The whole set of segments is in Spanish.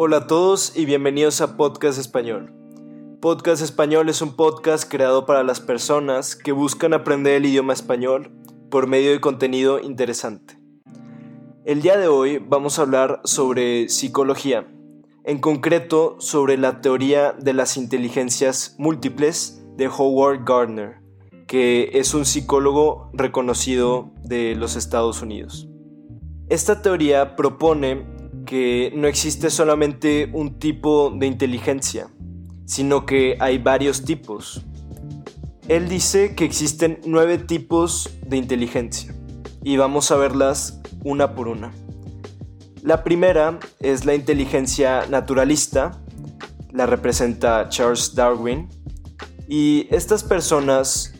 Hola a todos y bienvenidos a Podcast Español. Podcast Español es un podcast creado para las personas que buscan aprender el idioma español por medio de contenido interesante. El día de hoy vamos a hablar sobre psicología, en concreto sobre la teoría de las inteligencias múltiples de Howard Gardner, que es un psicólogo reconocido de los Estados Unidos. Esta teoría propone que no existe solamente un tipo de inteligencia, sino que hay varios tipos. Él dice que existen nueve tipos de inteligencia y vamos a verlas una por una. La primera es la inteligencia naturalista, la representa Charles Darwin, y estas personas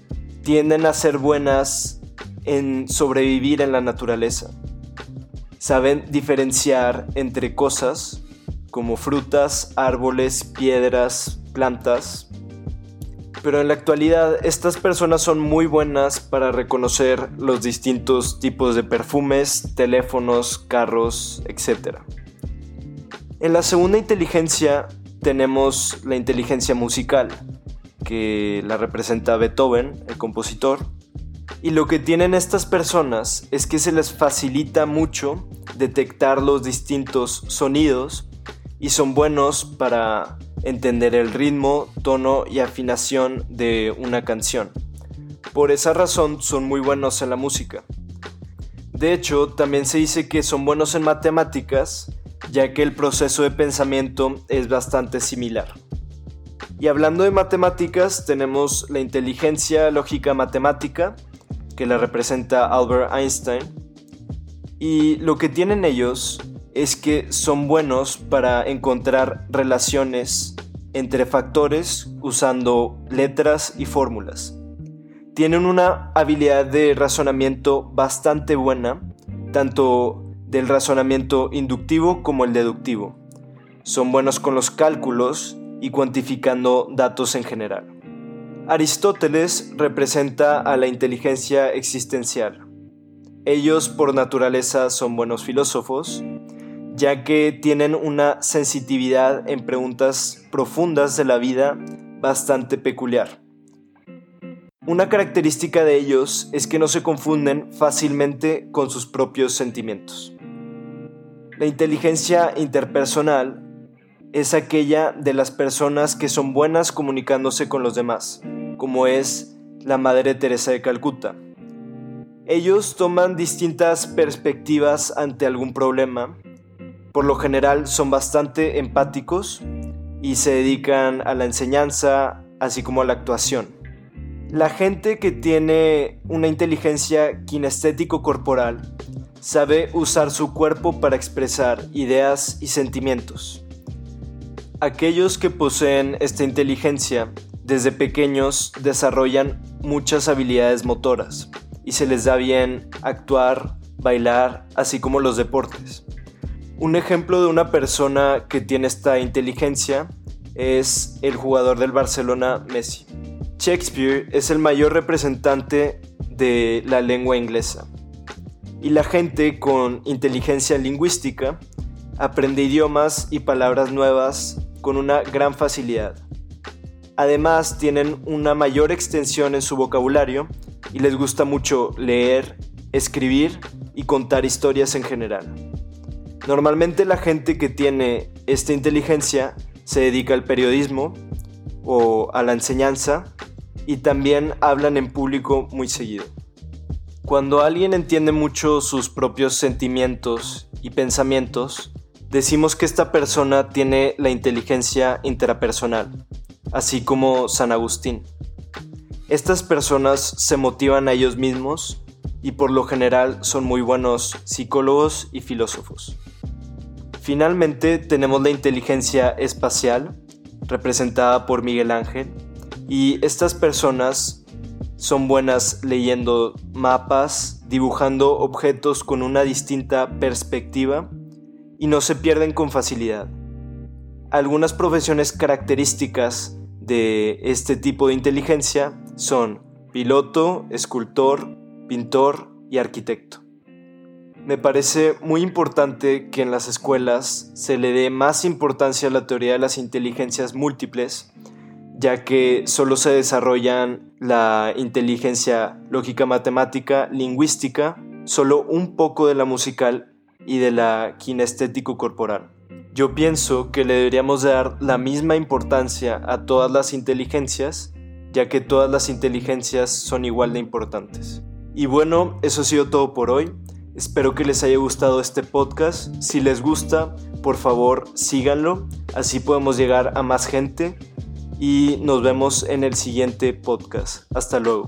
tienden a ser buenas en sobrevivir en la naturaleza saben diferenciar entre cosas como frutas, árboles, piedras, plantas. Pero en la actualidad estas personas son muy buenas para reconocer los distintos tipos de perfumes, teléfonos, carros, etc. En la segunda inteligencia tenemos la inteligencia musical, que la representa Beethoven, el compositor, y lo que tienen estas personas es que se les facilita mucho detectar los distintos sonidos y son buenos para entender el ritmo, tono y afinación de una canción. Por esa razón son muy buenos en la música. De hecho, también se dice que son buenos en matemáticas, ya que el proceso de pensamiento es bastante similar. Y hablando de matemáticas, tenemos la inteligencia lógica matemática, que la representa Albert Einstein. Y lo que tienen ellos es que son buenos para encontrar relaciones entre factores usando letras y fórmulas. Tienen una habilidad de razonamiento bastante buena, tanto del razonamiento inductivo como el deductivo. Son buenos con los cálculos y cuantificando datos en general. Aristóteles representa a la inteligencia existencial. Ellos por naturaleza son buenos filósofos, ya que tienen una sensitividad en preguntas profundas de la vida bastante peculiar. Una característica de ellos es que no se confunden fácilmente con sus propios sentimientos. La inteligencia interpersonal es aquella de las personas que son buenas comunicándose con los demás, como es la Madre Teresa de Calcuta. Ellos toman distintas perspectivas ante algún problema, por lo general son bastante empáticos y se dedican a la enseñanza, así como a la actuación. La gente que tiene una inteligencia kinestético corporal sabe usar su cuerpo para expresar ideas y sentimientos. Aquellos que poseen esta inteligencia desde pequeños desarrollan muchas habilidades motoras y se les da bien actuar, bailar, así como los deportes. Un ejemplo de una persona que tiene esta inteligencia es el jugador del Barcelona Messi. Shakespeare es el mayor representante de la lengua inglesa y la gente con inteligencia lingüística aprende idiomas y palabras nuevas con una gran facilidad. Además tienen una mayor extensión en su vocabulario y les gusta mucho leer, escribir y contar historias en general. Normalmente la gente que tiene esta inteligencia se dedica al periodismo o a la enseñanza y también hablan en público muy seguido. Cuando alguien entiende mucho sus propios sentimientos y pensamientos, Decimos que esta persona tiene la inteligencia intrapersonal, así como San Agustín. Estas personas se motivan a ellos mismos y por lo general son muy buenos psicólogos y filósofos. Finalmente tenemos la inteligencia espacial, representada por Miguel Ángel, y estas personas son buenas leyendo mapas, dibujando objetos con una distinta perspectiva y no se pierden con facilidad. Algunas profesiones características de este tipo de inteligencia son piloto, escultor, pintor y arquitecto. Me parece muy importante que en las escuelas se le dé más importancia a la teoría de las inteligencias múltiples, ya que solo se desarrollan la inteligencia lógica matemática, lingüística, solo un poco de la musical y de la kinestético corporal. Yo pienso que le deberíamos dar la misma importancia a todas las inteligencias, ya que todas las inteligencias son igual de importantes. Y bueno, eso ha sido todo por hoy. Espero que les haya gustado este podcast. Si les gusta, por favor síganlo. Así podemos llegar a más gente. Y nos vemos en el siguiente podcast. Hasta luego.